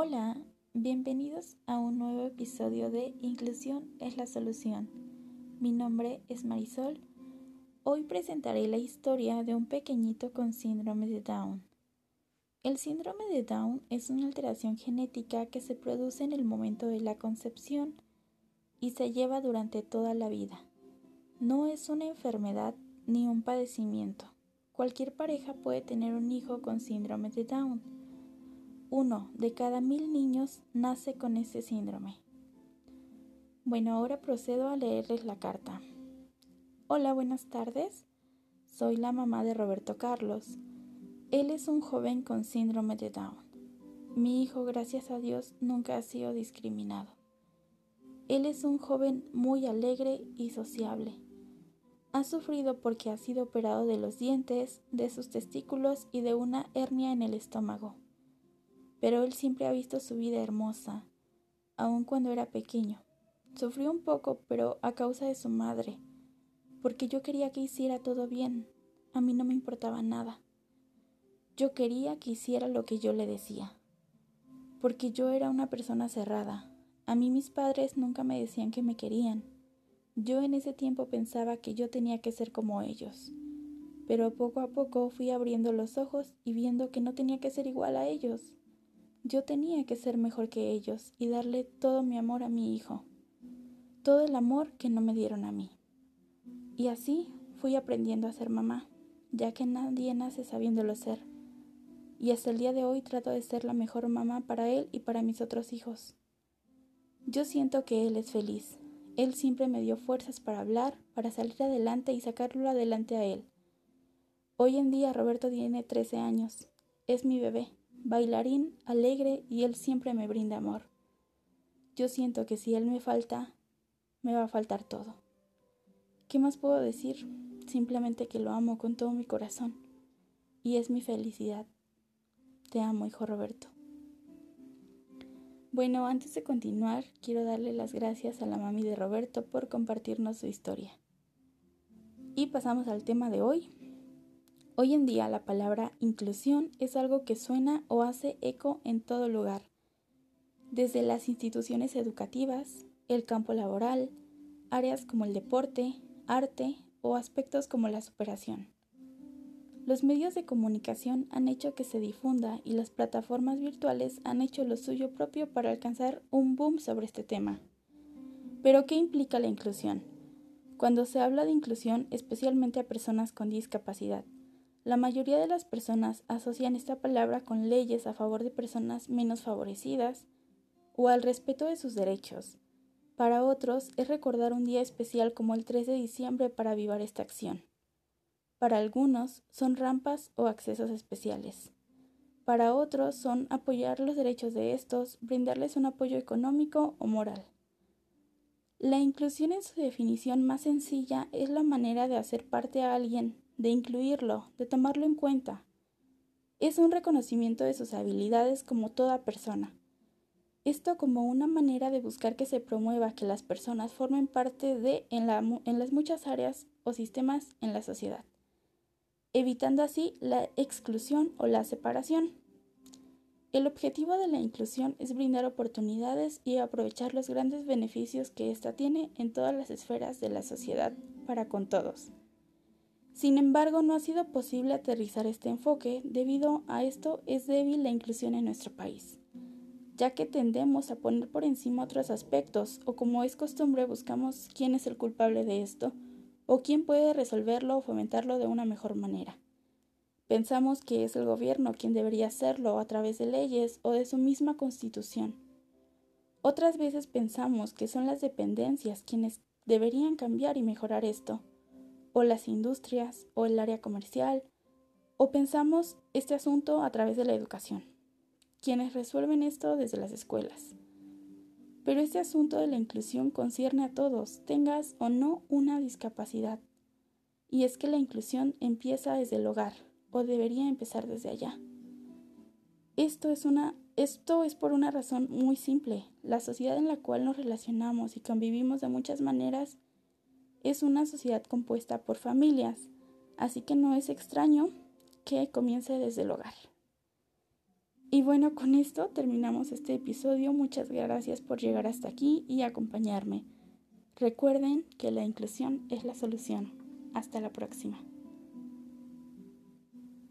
Hola, bienvenidos a un nuevo episodio de Inclusión es la solución. Mi nombre es Marisol. Hoy presentaré la historia de un pequeñito con síndrome de Down. El síndrome de Down es una alteración genética que se produce en el momento de la concepción y se lleva durante toda la vida. No es una enfermedad ni un padecimiento. Cualquier pareja puede tener un hijo con síndrome de Down uno de cada mil niños nace con este síndrome. Bueno, ahora procedo a leerles la carta. Hola, buenas tardes. Soy la mamá de Roberto Carlos. Él es un joven con síndrome de Down. Mi hijo, gracias a Dios, nunca ha sido discriminado. Él es un joven muy alegre y sociable. Ha sufrido porque ha sido operado de los dientes, de sus testículos y de una hernia en el estómago pero él siempre ha visto su vida hermosa, aun cuando era pequeño. Sufrió un poco, pero a causa de su madre, porque yo quería que hiciera todo bien. A mí no me importaba nada. Yo quería que hiciera lo que yo le decía, porque yo era una persona cerrada. A mí mis padres nunca me decían que me querían. Yo en ese tiempo pensaba que yo tenía que ser como ellos. Pero poco a poco fui abriendo los ojos y viendo que no tenía que ser igual a ellos. Yo tenía que ser mejor que ellos y darle todo mi amor a mi hijo, todo el amor que no me dieron a mí. Y así fui aprendiendo a ser mamá, ya que nadie nace sabiéndolo ser. Y hasta el día de hoy trato de ser la mejor mamá para él y para mis otros hijos. Yo siento que él es feliz. Él siempre me dio fuerzas para hablar, para salir adelante y sacarlo adelante a él. Hoy en día Roberto tiene 13 años. Es mi bebé bailarín, alegre y él siempre me brinda amor. Yo siento que si él me falta, me va a faltar todo. ¿Qué más puedo decir? Simplemente que lo amo con todo mi corazón y es mi felicidad. Te amo, hijo Roberto. Bueno, antes de continuar, quiero darle las gracias a la mami de Roberto por compartirnos su historia. Y pasamos al tema de hoy, Hoy en día la palabra inclusión es algo que suena o hace eco en todo lugar, desde las instituciones educativas, el campo laboral, áreas como el deporte, arte o aspectos como la superación. Los medios de comunicación han hecho que se difunda y las plataformas virtuales han hecho lo suyo propio para alcanzar un boom sobre este tema. Pero, ¿qué implica la inclusión? Cuando se habla de inclusión, especialmente a personas con discapacidad, la mayoría de las personas asocian esta palabra con leyes a favor de personas menos favorecidas o al respeto de sus derechos. Para otros es recordar un día especial como el 3 de diciembre para avivar esta acción. Para algunos son rampas o accesos especiales. Para otros son apoyar los derechos de estos, brindarles un apoyo económico o moral. La inclusión en su definición más sencilla es la manera de hacer parte a alguien de incluirlo, de tomarlo en cuenta. Es un reconocimiento de sus habilidades como toda persona. Esto como una manera de buscar que se promueva que las personas formen parte de en, las muchas áreas o sistemas en la sociedad, evitando así la exclusión o la separación. El objetivo de la inclusión es brindar oportunidades y aprovechar los grandes beneficios que ésta tiene en todas las esferas de la sociedad para con todos. Sin embargo, no ha sido posible aterrizar este enfoque, debido a esto es débil la inclusión en nuestro país, ya que tendemos a poner por encima otros aspectos o como es costumbre buscamos quién es el culpable de esto o quién puede resolverlo o fomentarlo de una mejor manera. Pensamos que es el gobierno quien debería hacerlo a través de leyes o de su misma constitución. Otras veces pensamos que son las dependencias quienes deberían cambiar y mejorar esto o las industrias o el área comercial, o pensamos este asunto a través de la educación, quienes resuelven esto desde las escuelas. Pero este asunto de la inclusión concierne a todos, tengas o no una discapacidad. Y es que la inclusión empieza desde el hogar, o debería empezar desde allá. Esto es, una, esto es por una razón muy simple. La sociedad en la cual nos relacionamos y convivimos de muchas maneras es una sociedad compuesta por familias, así que no es extraño que comience desde el hogar. Y bueno, con esto terminamos este episodio. Muchas gracias por llegar hasta aquí y acompañarme. Recuerden que la inclusión es la solución. Hasta la próxima.